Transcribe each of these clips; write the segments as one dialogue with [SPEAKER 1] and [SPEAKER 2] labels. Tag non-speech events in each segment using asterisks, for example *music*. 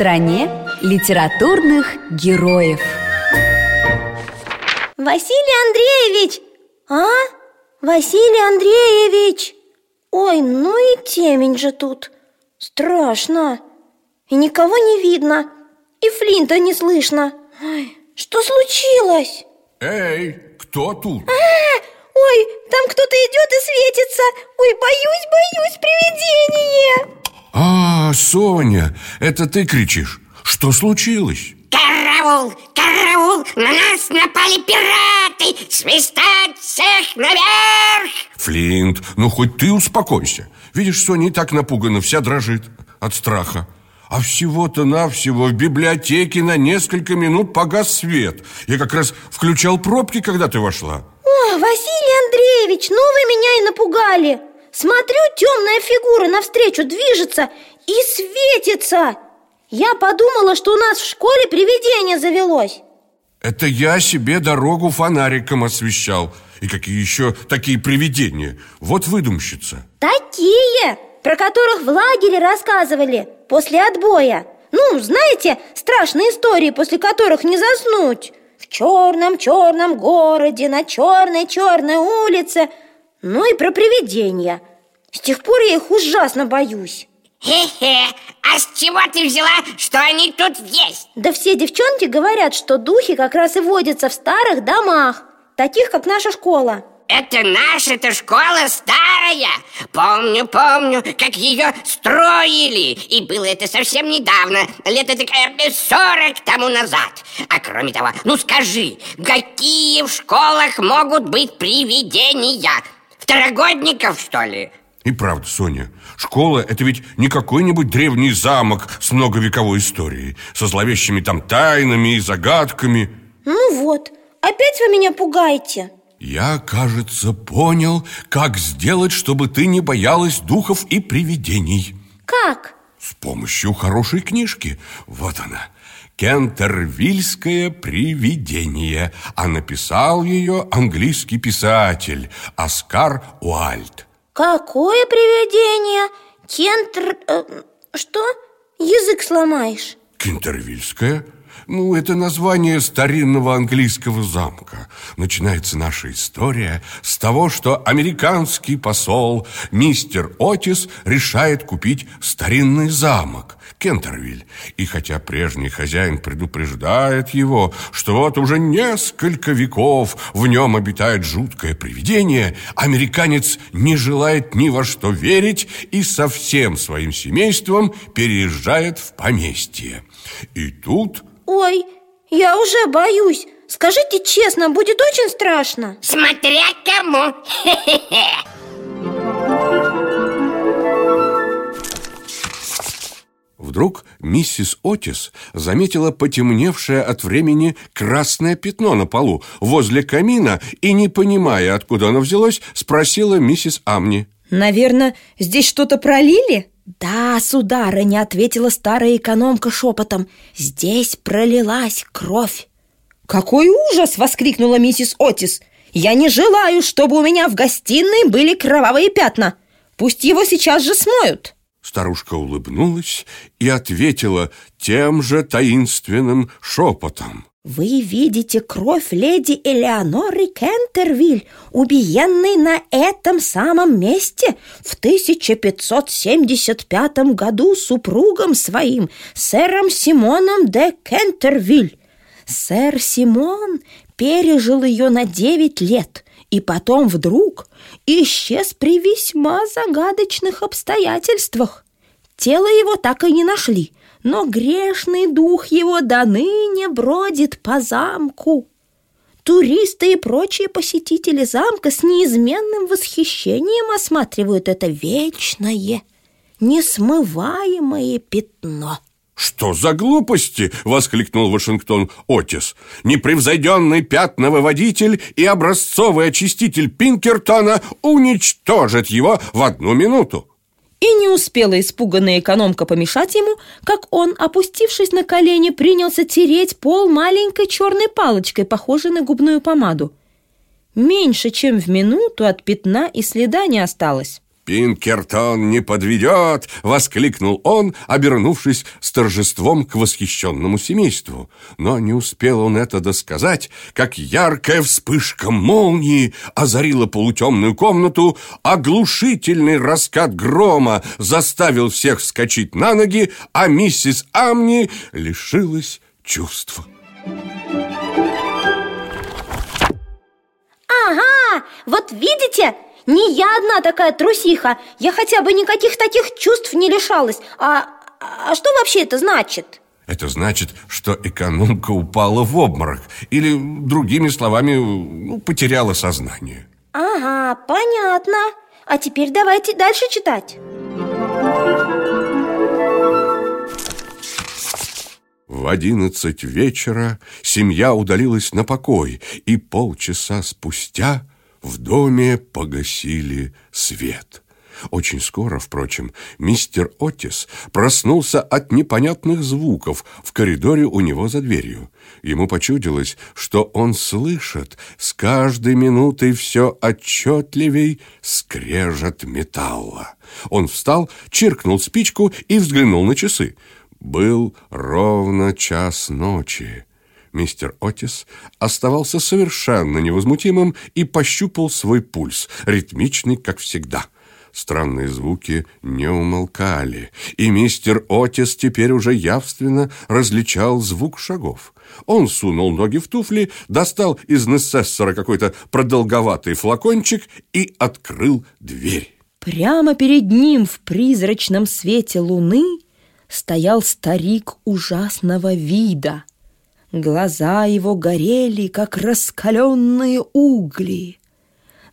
[SPEAKER 1] стране литературных героев
[SPEAKER 2] Василий Андреевич! А? Василий Андреевич! Ой, ну и темень же тут Страшно И никого не видно И Флинта не слышно Ой, Что случилось?
[SPEAKER 3] Эй, кто тут?
[SPEAKER 2] А, ой, там кто-то идет и светится Ой, боюсь, боюсь, привидение
[SPEAKER 3] А, Соня, это ты кричишь? Что случилось?
[SPEAKER 4] Караул, караул, на нас напали пираты! Свистать всех наверх!
[SPEAKER 3] Флинт, ну хоть ты успокойся. Видишь, Соня и так напугана, вся дрожит от страха. А всего-то навсего в библиотеке на несколько минут погас свет. Я как раз включал пробки, когда ты вошла.
[SPEAKER 2] О, Василий Андреевич, ну вы меня и напугали. Смотрю, темная фигура навстречу движется и светится. Я подумала, что у нас в школе привидение завелось.
[SPEAKER 3] Это я себе дорогу фонариком освещал. И какие еще такие привидения? Вот выдумщица.
[SPEAKER 2] Такие, про которых в лагере рассказывали после отбоя. Ну, знаете, страшные истории, после которых не заснуть. В черном-черном городе, на черной-черной улице. Ну и про привидения. С тех пор я их ужасно боюсь
[SPEAKER 4] Хе-хе, а с чего ты взяла, что они тут есть?
[SPEAKER 2] Да все девчонки говорят, что духи как раз и водятся в старых домах Таких, как наша школа
[SPEAKER 4] Это наша-то школа старая Помню, помню, как ее строили И было это совсем недавно Лет это сорок тому назад А кроме того, ну скажи Какие в школах могут быть привидения? Второгодников, что ли?
[SPEAKER 3] И правда, Соня, школа – это ведь не какой-нибудь древний замок с многовековой историей Со зловещими там тайнами и загадками.
[SPEAKER 2] Ну вот, опять вы меня пугаете.
[SPEAKER 3] Я, кажется, понял, как сделать, чтобы ты не боялась духов и привидений.
[SPEAKER 2] Как?
[SPEAKER 3] С помощью хорошей книжки. Вот она. Кентервильское привидение А написал ее английский писатель Оскар Уальд
[SPEAKER 2] Какое привидение? Кентр... э, что? Язык сломаешь
[SPEAKER 3] Кентервильское? Ну, это название старинного английского замка. Начинается наша история с того, что американский посол мистер Отис решает купить старинный замок Кентервиль. И хотя прежний хозяин предупреждает его, что вот уже несколько веков в нем обитает жуткое привидение Американец не желает ни во что верить и со всем своим семейством переезжает в поместье И тут
[SPEAKER 2] Ой, я уже боюсь Скажите честно, будет очень страшно
[SPEAKER 4] Смотря кому
[SPEAKER 3] Вдруг миссис Отис заметила потемневшее от времени красное пятно на полу возле камина и, не понимая, откуда оно взялось, спросила миссис Амни.
[SPEAKER 5] Наверное, здесь что-то пролили?
[SPEAKER 2] Да, сударыня, ответила старая экономка шепотом Здесь пролилась кровь
[SPEAKER 5] Какой ужас! воскликнула миссис Отис Я не желаю, чтобы у меня в гостиной были кровавые пятна Пусть его сейчас же смоют
[SPEAKER 3] Старушка улыбнулась и ответила тем же таинственным шепотом.
[SPEAKER 2] Вы видите кровь леди Элеоноры Кентервиль, убиенной на этом самом месте в 1575 году супругом своим, сэром Симоном де Кентервиль. Сэр Симон пережил ее на девять лет и потом вдруг исчез при весьма загадочных обстоятельствах. Тело его так и не нашли, но грешный дух его до ныне бродит по замку. Туристы и прочие посетители замка с неизменным восхищением осматривают это вечное, несмываемое пятно.
[SPEAKER 3] «Что за глупости?» — воскликнул Вашингтон Отис. «Непревзойденный пятновыводитель и образцовый очиститель Пинкертона уничтожит его в одну минуту!»
[SPEAKER 5] И не успела испуганная экономка помешать ему, как он, опустившись на колени, принялся тереть пол маленькой черной палочкой, похожей на губную помаду. Меньше чем в минуту от пятна и следа не осталось.
[SPEAKER 3] Пинкертон не подведет!» — воскликнул он, обернувшись с торжеством к восхищенному семейству. Но не успел он это досказать, как яркая вспышка молнии озарила полутемную комнату, оглушительный раскат грома заставил всех вскочить на ноги, а миссис Амни лишилась чувств.
[SPEAKER 6] Ага, вот видите, не я одна такая трусиха. Я хотя бы никаких таких чувств не лишалась. А, а что вообще это значит?
[SPEAKER 3] Это значит, что экономка упала в обморок Или, другими словами, ну, потеряла сознание.
[SPEAKER 6] Ага, понятно. А теперь давайте дальше читать.
[SPEAKER 3] В одиннадцать вечера семья удалилась на покой, и полчаса спустя в доме погасили свет. Очень скоро, впрочем, мистер Отис проснулся от непонятных звуков в коридоре у него за дверью. Ему почудилось, что он слышит с каждой минутой все отчетливей скрежет металла. Он встал, чиркнул спичку и взглянул на часы. Был ровно час ночи. Мистер Отис оставался совершенно невозмутимым и пощупал свой пульс, ритмичный, как всегда. Странные звуки не умолкали, и мистер Отис теперь уже явственно различал звук шагов. Он сунул ноги в туфли, достал из Нессессора какой-то продолговатый флакончик и открыл дверь.
[SPEAKER 2] Прямо перед ним в призрачном свете луны стоял старик ужасного вида – Глаза его горели, как раскаленные угли.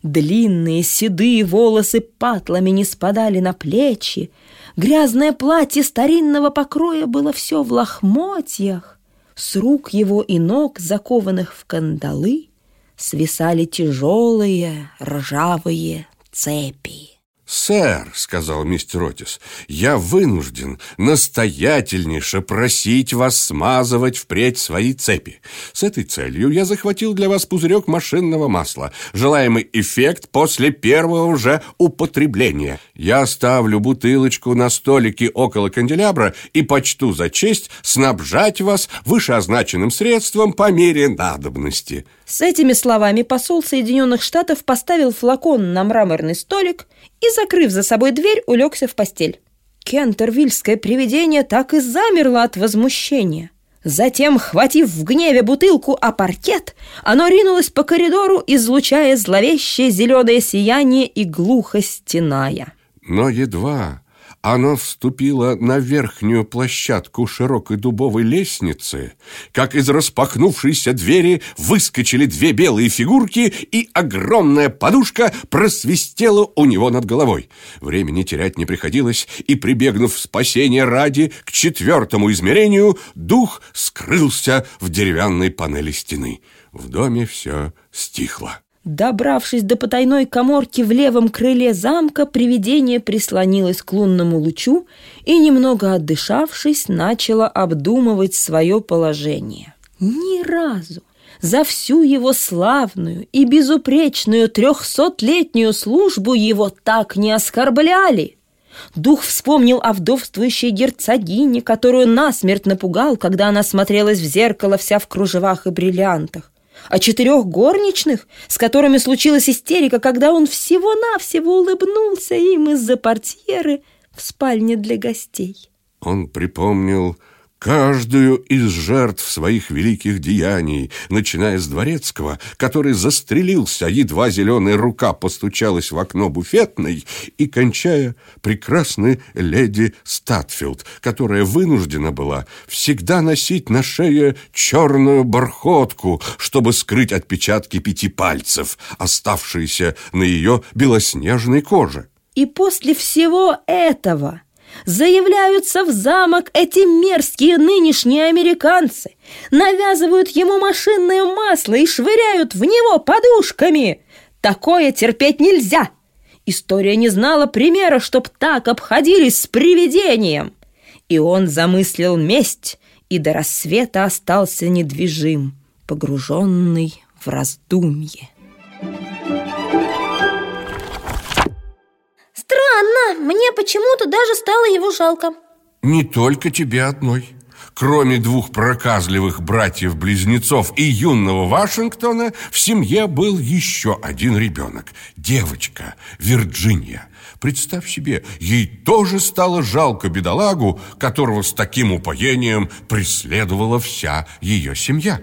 [SPEAKER 2] Длинные седые волосы патлами не спадали на плечи. Грязное платье старинного покроя было все в лохмотьях. С рук его и ног, закованных в кандалы, свисали тяжелые ржавые цепи.
[SPEAKER 3] «Сэр», — сказал мистер Отис, — «я вынужден настоятельнейше просить вас смазывать впредь свои цепи. С этой целью я захватил для вас пузырек машинного масла, желаемый эффект после первого же употребления. Я оставлю бутылочку на столике около канделябра и почту за честь снабжать вас вышеозначенным средством по мере надобности».
[SPEAKER 2] С этими словами посол Соединенных Штатов поставил флакон на мраморный столик и, закрыв за собой дверь, улегся в постель. Кентервильское привидение так и замерло от возмущения. Затем, хватив в гневе бутылку о паркет, оно ринулось по коридору, излучая зловещее зеленое сияние и глухо стеная.
[SPEAKER 3] Но едва оно вступило на верхнюю площадку широкой дубовой лестницы, как из распахнувшейся двери выскочили две белые фигурки, и огромная подушка просвистела у него над головой. Времени терять не приходилось, и, прибегнув в спасение ради к четвертому измерению, дух скрылся в деревянной панели стены. В доме все стихло.
[SPEAKER 2] Добравшись до потайной коморки в левом крыле замка, привидение прислонилось к лунному лучу и, немного отдышавшись, начало обдумывать свое положение. Ни разу за всю его славную и безупречную трехсотлетнюю службу его так не оскорбляли. Дух вспомнил о вдовствующей герцогине, которую насмерть напугал, когда она смотрелась в зеркало вся в кружевах и бриллиантах о четырех горничных, с которыми случилась истерика, когда он всего-навсего улыбнулся им из-за портьеры в спальне для гостей.
[SPEAKER 3] Он припомнил каждую из жертв своих великих деяний, начиная с Дворецкого, который застрелился, едва зеленая рука постучалась в окно буфетной, и кончая прекрасной леди Статфилд, которая вынуждена была всегда носить на шее черную бархотку, чтобы скрыть отпечатки пяти пальцев, оставшиеся на ее белоснежной коже.
[SPEAKER 2] И после всего этого Заявляются в замок эти мерзкие нынешние американцы, навязывают ему машинное масло и швыряют в него подушками. Такое терпеть нельзя. История не знала примера, чтоб так обходились с привидением. И он замыслил месть и до рассвета остался недвижим, погруженный в раздумье.
[SPEAKER 6] Странно, мне почему-то даже стало его жалко
[SPEAKER 3] Не только тебе одной Кроме двух проказливых братьев-близнецов и юного Вашингтона, в семье был еще один ребенок – девочка Вирджиния. Представь себе, ей тоже стало жалко бедолагу, которого с таким упоением преследовала вся ее семья.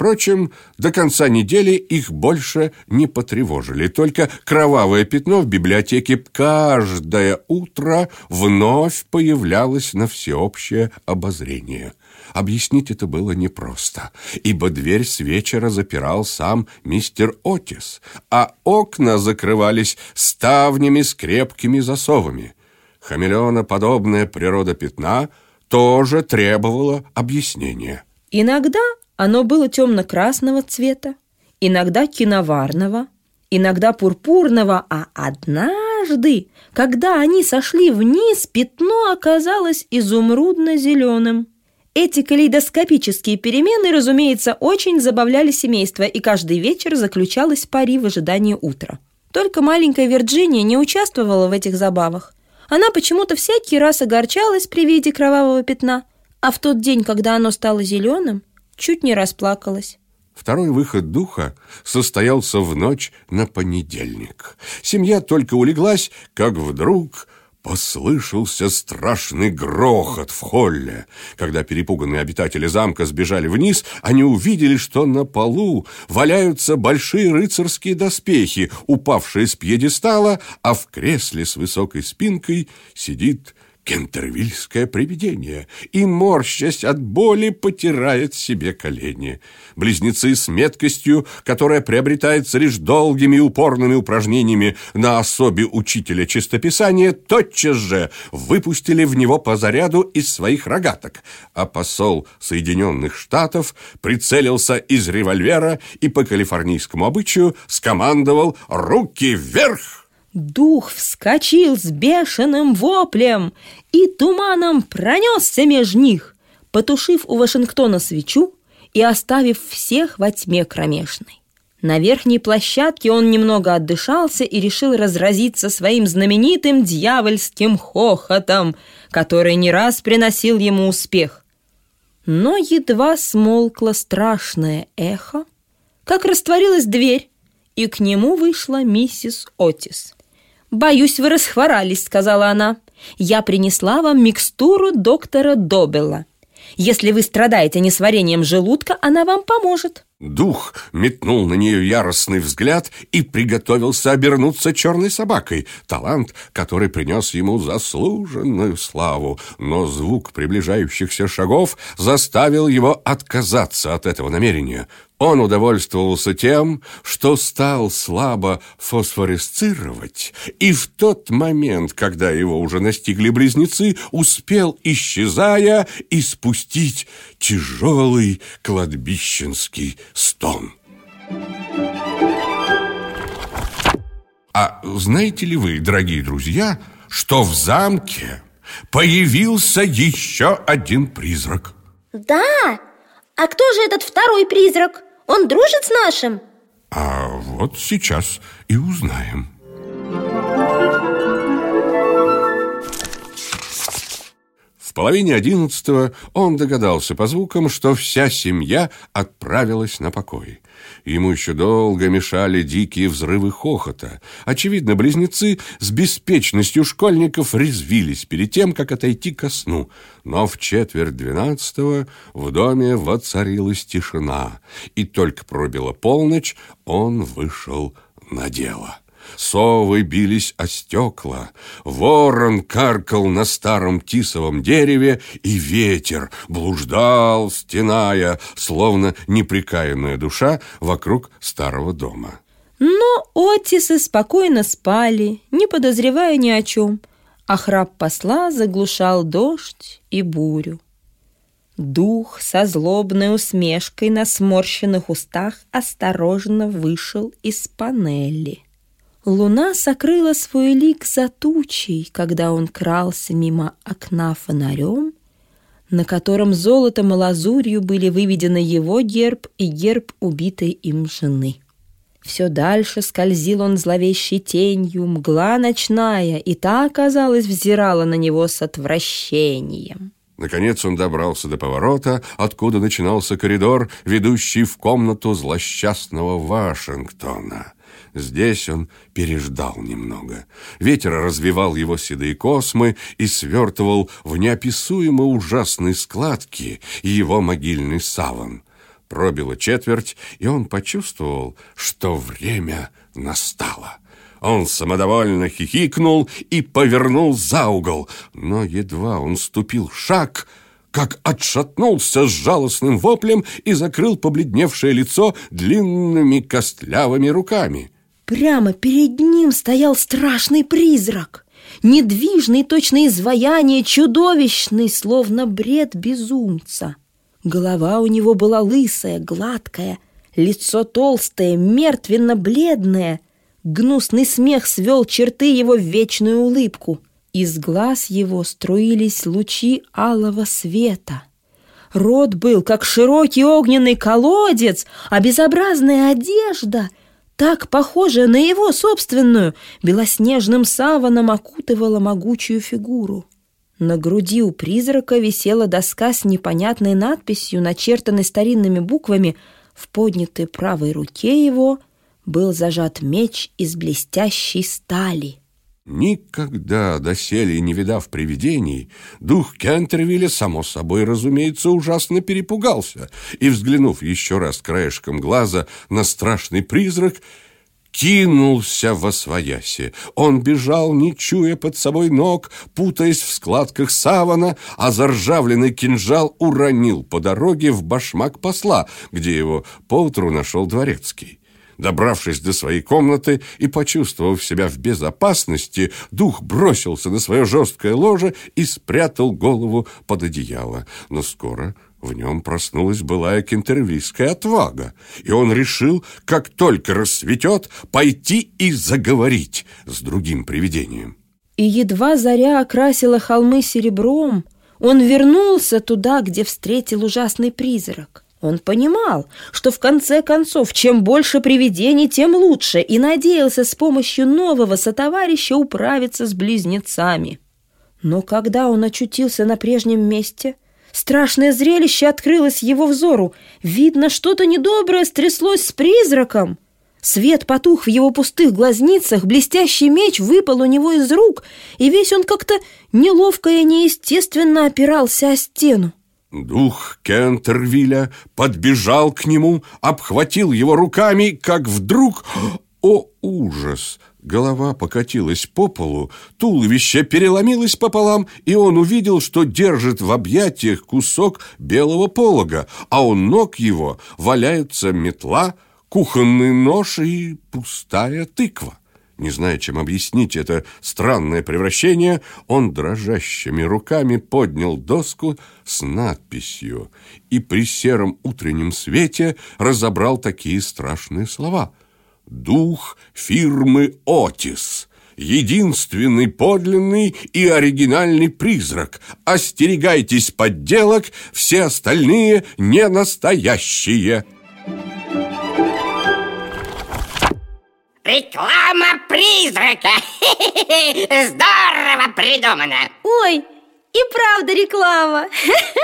[SPEAKER 3] Впрочем, до конца недели их больше не потревожили. Только кровавое пятно в библиотеке каждое утро вновь появлялось на всеобщее обозрение. Объяснить это было непросто, ибо дверь с вечера запирал сам мистер Отис, а окна закрывались ставнями с крепкими засовами. Хамелеоноподобная природа пятна тоже требовала объяснения.
[SPEAKER 2] Иногда оно было темно-красного цвета, иногда киноварного, иногда пурпурного, а однажды, когда они сошли вниз, пятно оказалось изумрудно-зеленым. Эти калейдоскопические перемены, разумеется, очень забавляли семейство, и каждый вечер заключалась пари в ожидании утра. Только маленькая Вирджиния не участвовала в этих забавах. Она почему-то всякий раз огорчалась при виде кровавого пятна, а в тот день, когда оно стало зеленым, чуть не расплакалась.
[SPEAKER 3] Второй выход духа состоялся в ночь на понедельник. Семья только улеглась, как вдруг послышался страшный грохот в холле. Когда перепуганные обитатели замка сбежали вниз, они увидели, что на полу валяются большие рыцарские доспехи, упавшие с пьедестала, а в кресле с высокой спинкой сидит кентервильское привидение и, морщась от боли, потирает себе колени. Близнецы с меткостью, которая приобретается лишь долгими и упорными упражнениями на особе учителя чистописания, тотчас же выпустили в него по заряду из своих рогаток, а посол Соединенных Штатов прицелился из револьвера и по калифорнийскому обычаю скомандовал «Руки вверх!»
[SPEAKER 2] Дух вскочил с бешеным воплем и туманом пронесся меж них, потушив у Вашингтона свечу и оставив всех во тьме кромешной. На верхней площадке он немного отдышался и решил разразиться своим знаменитым дьявольским хохотом, который не раз приносил ему успех. Но едва смолкло страшное эхо, как растворилась дверь, и к нему вышла миссис Отис. «Боюсь, вы расхворались», — сказала она. «Я принесла вам микстуру доктора Добелла. Если вы страдаете несварением желудка, она вам поможет».
[SPEAKER 3] Дух метнул на нее яростный взгляд и приготовился обернуться черной собакой, талант, который принес ему заслуженную славу. Но звук приближающихся шагов заставил его отказаться от этого намерения. Он удовольствовался тем, что стал слабо фосфоресцировать, и в тот момент, когда его уже настигли близнецы, успел, исчезая, испустить тяжелый кладбищенский стон. А знаете ли вы, дорогие друзья, что в замке появился еще один призрак?
[SPEAKER 6] Да, а кто же этот второй призрак? Он дружит с нашим?
[SPEAKER 3] А вот сейчас и узнаем. В половине одиннадцатого он догадался по звукам, что вся семья отправилась на покой. Ему еще долго мешали дикие взрывы хохота. Очевидно, близнецы с беспечностью школьников резвились перед тем, как отойти ко сну. Но в четверть двенадцатого в доме воцарилась тишина, и только пробила полночь, он вышел на дело. Совы бились о стекла, ворон каркал на старом тисовом дереве, и ветер блуждал, стеная, словно неприкаянная душа вокруг старого дома.
[SPEAKER 2] Но Отисы спокойно спали, не подозревая ни о чем, а храп посла заглушал дождь и бурю. Дух со злобной усмешкой на сморщенных устах осторожно вышел из панели. Луна сокрыла свой лик за тучей, когда он крался мимо окна фонарем, на котором золотом и лазурью были выведены его герб и герб убитой им жены. Все дальше скользил он зловещей тенью, мгла ночная, и та, казалось, взирала на него с отвращением.
[SPEAKER 3] Наконец он добрался до поворота, откуда начинался коридор, ведущий в комнату злосчастного Вашингтона. Здесь он переждал немного. Ветер развивал его седые космы и свертывал в неописуемо ужасные складки его могильный саван. Пробило четверть, и он почувствовал, что время настало. Он самодовольно хихикнул и повернул за угол, но едва он ступил шаг, как отшатнулся с жалостным воплем и закрыл побледневшее лицо длинными костлявыми руками.
[SPEAKER 2] Прямо перед ним стоял страшный призрак, недвижный, точно изваяние, чудовищный, словно бред безумца. Голова у него была лысая, гладкая, лицо толстое, мертвенно-бледное. Гнусный смех свел черты его в вечную улыбку. Из глаз его струились лучи алого света. Рот был, как широкий огненный колодец, а безобразная одежда, так похожая на его собственную, белоснежным саваном окутывала могучую фигуру. На груди у призрака висела доска с непонятной надписью, начертанной старинными буквами. В поднятой правой руке его был зажат меч из блестящей стали.
[SPEAKER 3] Никогда доселе не видав привидений, дух Кентервилля, само собой, разумеется, ужасно перепугался и, взглянув еще раз краешком глаза на страшный призрак, кинулся во свояси. Он бежал, не чуя под собой ног, путаясь в складках савана, а заржавленный кинжал уронил по дороге в башмак посла, где его поутру нашел дворецкий. Добравшись до своей комнаты и почувствовав себя в безопасности, дух бросился на свое жесткое ложе и спрятал голову под одеяло. Но скоро в нем проснулась былая кентервийская отвага, и он решил, как только рассветет, пойти и заговорить с другим привидением.
[SPEAKER 2] И едва заря окрасила холмы серебром, он вернулся туда, где встретил ужасный призрак. Он понимал, что в конце концов, чем больше привидений, тем лучше, и надеялся с помощью нового сотоварища управиться с близнецами. Но когда он очутился на прежнем месте – Страшное зрелище открылось его взору. Видно, что-то недоброе стряслось с призраком. Свет потух в его пустых глазницах, блестящий меч выпал у него из рук, и весь он как-то неловко и неестественно опирался о стену.
[SPEAKER 3] Дух Кентервилля подбежал к нему, обхватил его руками, как вдруг... О, ужас! Голова покатилась по полу, туловище переломилось пополам, и он увидел, что держит в объятиях кусок белого полога, а у ног его валяются метла, кухонный нож и пустая тыква. Не зная, чем объяснить это странное превращение, он дрожащими руками поднял доску с надписью и при сером утреннем свете разобрал такие страшные слова – дух фирмы «Отис». Единственный подлинный и оригинальный призрак. Остерегайтесь подделок, все остальные не настоящие.
[SPEAKER 4] Реклама призрака! *laughs* Здорово придумано!
[SPEAKER 6] Ой, и правда реклама!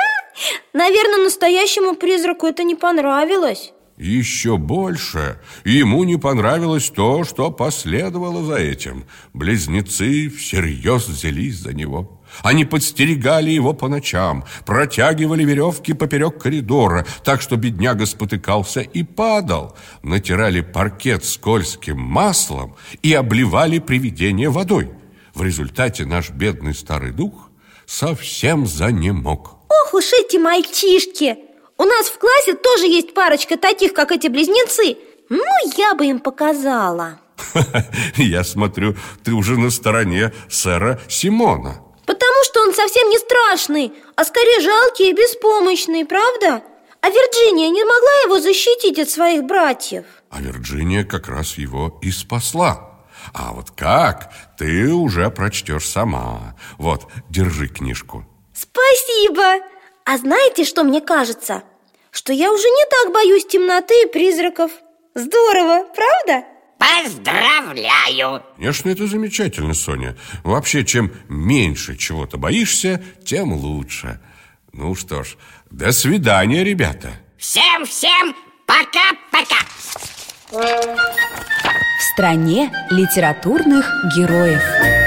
[SPEAKER 6] *laughs* Наверное, настоящему призраку это не понравилось.
[SPEAKER 3] Еще больше ему не понравилось то, что последовало за этим. Близнецы всерьез взялись за него. Они подстерегали его по ночам, протягивали веревки поперек коридора, так что бедняга спотыкался и падал. Натирали паркет скользким маслом и обливали привидение водой. В результате наш бедный старый дух совсем занемог.
[SPEAKER 6] Ох уж эти мальчишки! У нас в классе тоже есть парочка таких, как эти близнецы Ну, я бы им показала *laughs*
[SPEAKER 3] Я смотрю, ты уже на стороне сэра Симона
[SPEAKER 6] Потому что он совсем не страшный, а скорее жалкий и беспомощный, правда? А Вирджиния не могла его защитить от своих братьев?
[SPEAKER 3] А Вирджиния как раз его и спасла а вот как, ты уже прочтешь сама Вот, держи книжку
[SPEAKER 6] Спасибо! А знаете, что мне кажется? Что я уже не так боюсь темноты и призраков. Здорово, правда?
[SPEAKER 4] Поздравляю!
[SPEAKER 3] Конечно, это замечательно, Соня. Вообще, чем меньше чего-то боишься, тем лучше. Ну что ж, до свидания, ребята.
[SPEAKER 4] Всем-всем пока-пока!
[SPEAKER 1] В стране литературных героев.